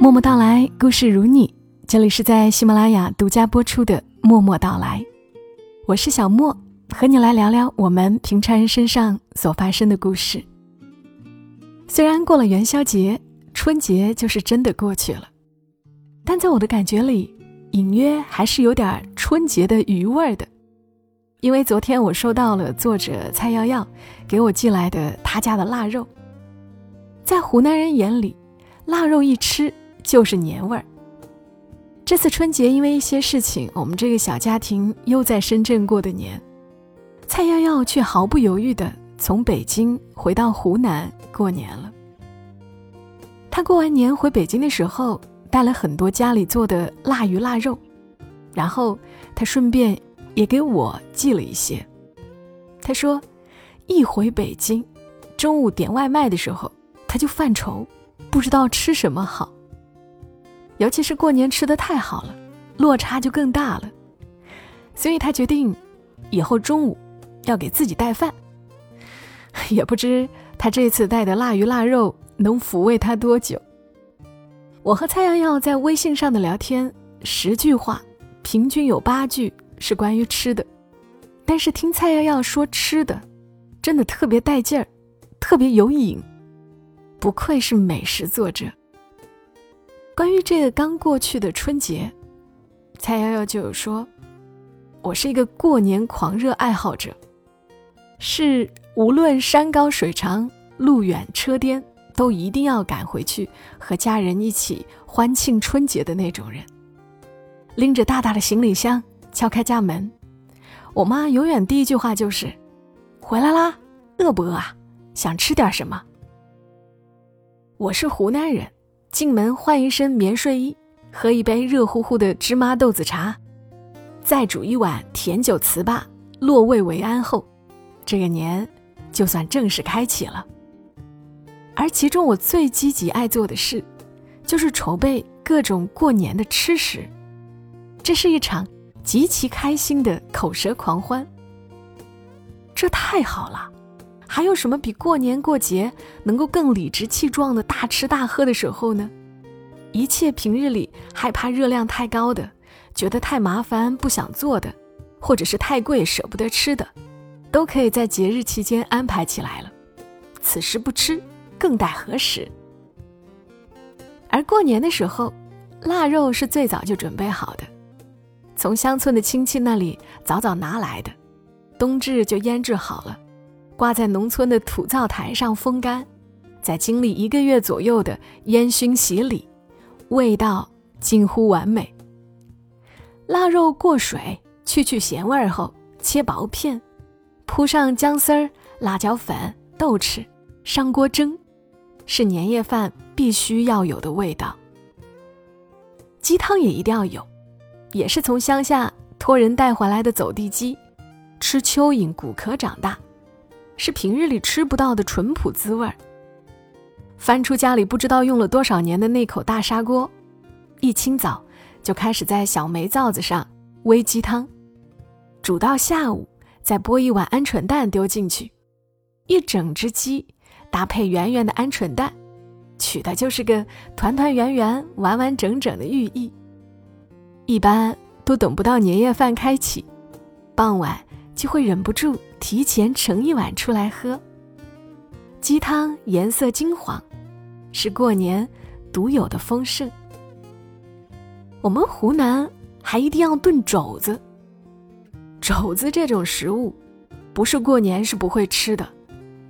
默默到来，故事如你。这里是在喜马拉雅独家播出的《默默到来》，我是小莫，和你来聊聊我们平常人身上所发生的故事。虽然过了元宵节，春节就是真的过去了，但在我的感觉里，隐约还是有点春节的余味的。因为昨天我收到了作者蔡瑶瑶给我寄来的他家的腊肉，在湖南人眼里，腊肉一吃就是年味儿。这次春节因为一些事情，我们这个小家庭又在深圳过的年，蔡瑶瑶却毫不犹豫地从北京回到湖南过年了。她过完年回北京的时候，带了很多家里做的腊鱼腊肉，然后她顺便。也给我寄了一些。他说，一回北京，中午点外卖的时候，他就犯愁，不知道吃什么好。尤其是过年吃的太好了，落差就更大了。所以他决定，以后中午要给自己带饭。也不知他这次带的腊鱼腊肉能抚慰他多久。我和蔡瑶瑶在微信上的聊天，十句话，平均有八句。是关于吃的，但是听蔡瑶瑶说吃的，真的特别带劲儿，特别有瘾，不愧是美食作者。关于这个刚过去的春节，蔡瑶瑶就有说：“我是一个过年狂热爱好者，是无论山高水长、路远车颠，都一定要赶回去和家人一起欢庆春节的那种人，拎着大大的行李箱。”敲开家门，我妈永远第一句话就是：“回来啦，饿不饿啊？想吃点什么？”我是湖南人，进门换一身棉睡衣，喝一杯热乎乎的芝麻豆子茶，再煮一碗甜酒糍粑，落胃为安后，这个年就算正式开启了。而其中我最积极爱做的事，就是筹备各种过年的吃食，这是一场。极其开心的口舌狂欢，这太好了！还有什么比过年过节能够更理直气壮的大吃大喝的时候呢？一切平日里害怕热量太高的、觉得太麻烦不想做的，或者是太贵舍不得吃的，都可以在节日期间安排起来了。此时不吃，更待何时？而过年的时候，腊肉是最早就准备好的。从乡村的亲戚那里早早拿来的，冬至就腌制好了，挂在农村的土灶台上风干，再经历一个月左右的烟熏洗礼，味道近乎完美。腊肉过水去去咸味后，切薄片，铺上姜丝儿、辣椒粉、豆豉，上锅蒸，是年夜饭必须要有的味道。鸡汤也一定要有。也是从乡下托人带回来的走地鸡，吃蚯蚓骨壳长大，是平日里吃不到的淳朴滋味儿。翻出家里不知道用了多少年的那口大砂锅，一清早就开始在小煤灶子上煨鸡汤，煮到下午再剥一碗鹌鹑蛋丢进去，一整只鸡搭配圆圆的鹌鹑蛋，取的就是个团团圆圆、完完整整的寓意。一般都等不到年夜饭开启，傍晚就会忍不住提前盛一碗出来喝。鸡汤颜色金黄，是过年独有的丰盛。我们湖南还一定要炖肘子。肘子这种食物，不是过年是不会吃的，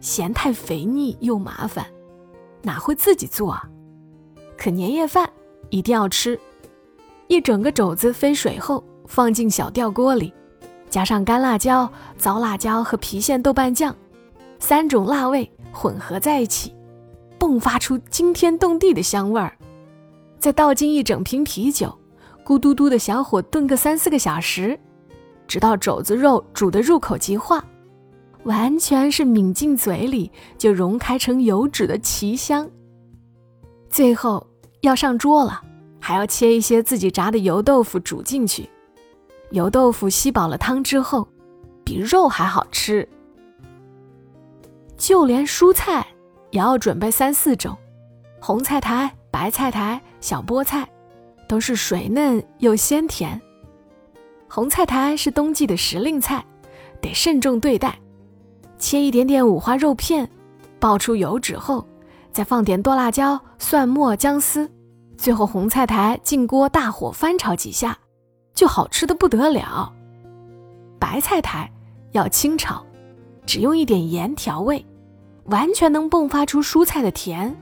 嫌太肥腻又麻烦，哪会自己做啊？可年夜饭一定要吃。一整个肘子飞水后，放进小吊锅里，加上干辣椒、糟辣椒和郫县豆瓣酱，三种辣味混合在一起，迸发出惊天动地的香味儿。再倒进一整瓶啤酒，咕嘟嘟的小火炖个三四个小时，直到肘子肉煮得入口即化，完全是抿进嘴里就融开成油脂的奇香。最后要上桌了。还要切一些自己炸的油豆腐煮进去，油豆腐吸饱了汤之后，比肉还好吃。就连蔬菜也要准备三四种：红菜苔、白菜苔、小菠菜，都是水嫩又鲜甜。红菜苔是冬季的时令菜，得慎重对待。切一点点五花肉片，爆出油脂后，再放点剁辣椒、蒜末、姜丝，最后红菜苔进锅大火翻炒几下，就好吃的不得了。白菜苔要清炒，只用一点盐调味，完全能迸发出蔬菜的甜，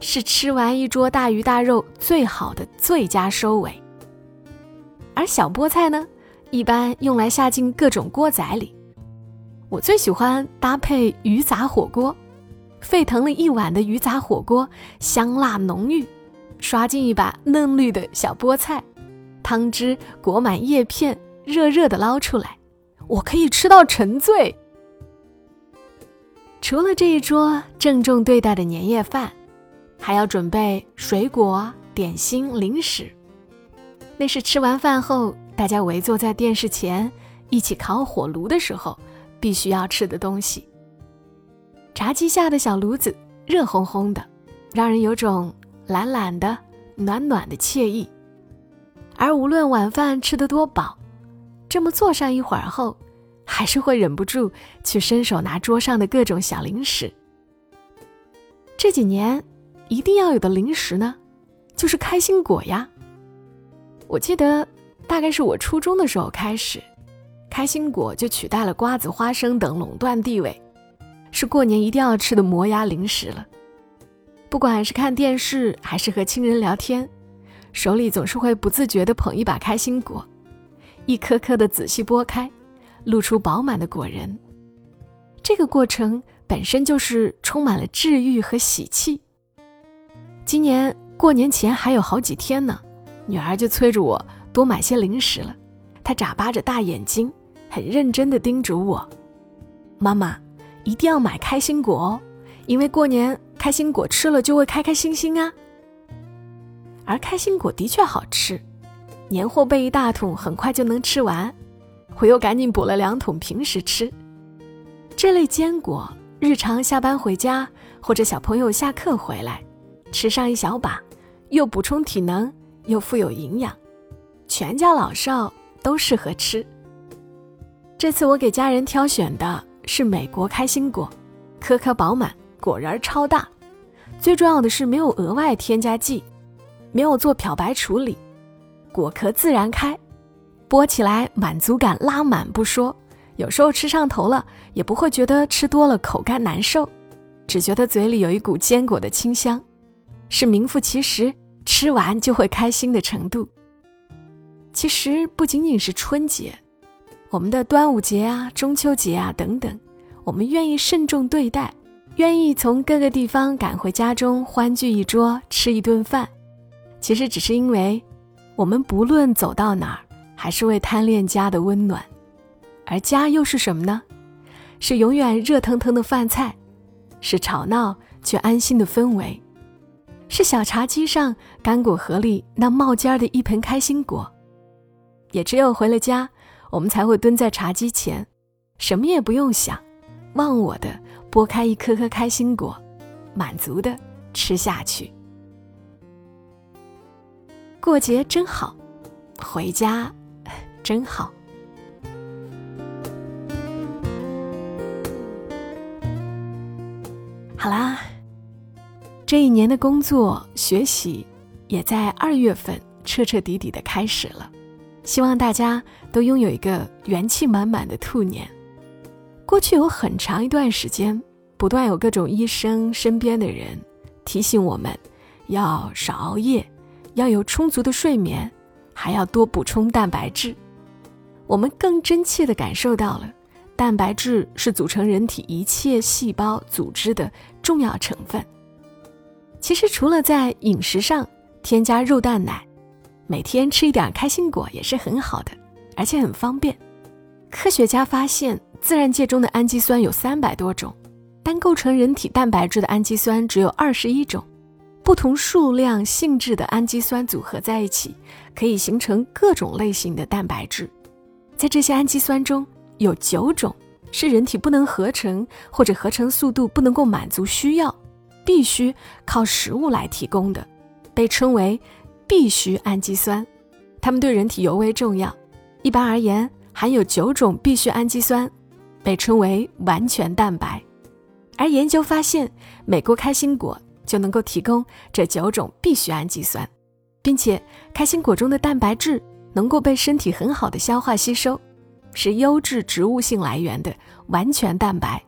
是吃完一桌大鱼大肉最好的最佳收尾。而小菠菜呢，一般用来下进各种锅仔里。我最喜欢搭配鱼杂火锅，沸腾了一碗的鱼杂火锅，香辣浓郁，刷进一把嫩绿的小菠菜，汤汁裹满叶片，热热的捞出来，我可以吃到沉醉。除了这一桌郑重对待的年夜饭，还要准备水果、点心、零食。那是吃完饭后，大家围坐在电视前，一起烤火炉的时候。必须要吃的东西。茶几下的小炉子热烘烘的，让人有种懒懒的、暖暖的惬意。而无论晚饭吃得多饱，这么坐上一会儿后，还是会忍不住去伸手拿桌上的各种小零食。这几年一定要有的零食呢，就是开心果呀。我记得大概是我初中的时候开始。开心果就取代了瓜子、花生等垄断地位，是过年一定要吃的磨牙零食了。不管是看电视还是和亲人聊天，手里总是会不自觉地捧一把开心果，一颗颗的仔细剥开，露出饱满的果仁。这个过程本身就是充满了治愈和喜气。今年过年前还有好几天呢，女儿就催着我多买些零食了，她眨巴着大眼睛。很认真地叮嘱我：“妈妈，一定要买开心果哦，因为过年开心果吃了就会开开心心啊。”而开心果的确好吃，年货备一大桶，很快就能吃完。我又赶紧补了两桶，平时吃。这类坚果，日常下班回家或者小朋友下课回来，吃上一小把，又补充体能，又富有营养，全家老少都适合吃。这次我给家人挑选的是美国开心果，颗颗饱满，果仁超大，最重要的是没有额外添加剂，没有做漂白处理，果壳自然开，剥起来满足感拉满不说，有时候吃上头了也不会觉得吃多了口干难受，只觉得嘴里有一股坚果的清香，是名副其实吃完就会开心的程度。其实不仅仅是春节。我们的端午节啊、中秋节啊等等，我们愿意慎重对待，愿意从各个地方赶回家中欢聚一桌吃一顿饭，其实只是因为，我们不论走到哪儿，还是为贪恋家的温暖，而家又是什么呢？是永远热腾腾的饭菜，是吵闹却安心的氛围，是小茶几上干果盒里那冒尖儿的一盆开心果，也只有回了家。我们才会蹲在茶几前，什么也不用想，忘我的剥开一颗颗开心果，满足的吃下去。过节真好，回家 真好。好啦，这一年的工作学习也在二月份彻彻底底的开始了。希望大家都拥有一个元气满满的兔年。过去有很长一段时间，不断有各种医生、身边的人提醒我们，要少熬夜，要有充足的睡眠，还要多补充蛋白质。我们更真切地感受到了，蛋白质是组成人体一切细胞组织的重要成分。其实，除了在饮食上添加肉蛋奶。每天吃一点开心果也是很好的，而且很方便。科学家发现，自然界中的氨基酸有三百多种，但构成人体蛋白质的氨基酸只有二十一种。不同数量、性质的氨基酸组合在一起，可以形成各种类型的蛋白质。在这些氨基酸中，有九种是人体不能合成，或者合成速度不能够满足需要，必须靠食物来提供的，被称为必需氨基酸。它们对人体尤为重要。一般而言，含有九种必需氨基酸，被称为完全蛋白。而研究发现，美国开心果就能够提供这九种必需氨基酸，并且开心果中的蛋白质能够被身体很好的消化吸收，是优质植物性来源的完全蛋白。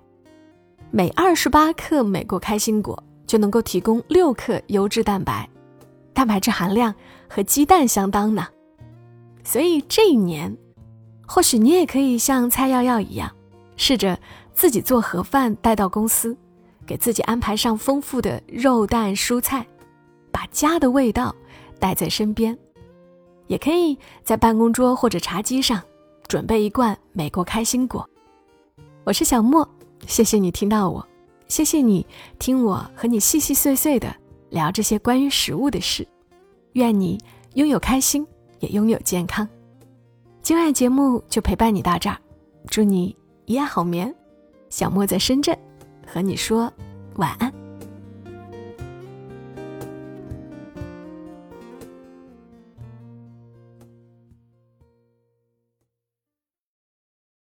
每二十八克美国开心果就能够提供六克优质蛋白，蛋白质含量和鸡蛋相当呢。所以这一年，或许你也可以像蔡耀耀一样，试着。自己做盒饭带到公司，给自己安排上丰富的肉蛋蔬菜，把家的味道带在身边。也可以在办公桌或者茶几上准备一罐美国开心果。我是小莫，谢谢你听到我，谢谢你听我和你细细碎碎的聊这些关于食物的事。愿你拥有开心，也拥有健康。今晚节目就陪伴你到这儿，祝你一夜好眠。小莫在深圳，和你说晚安。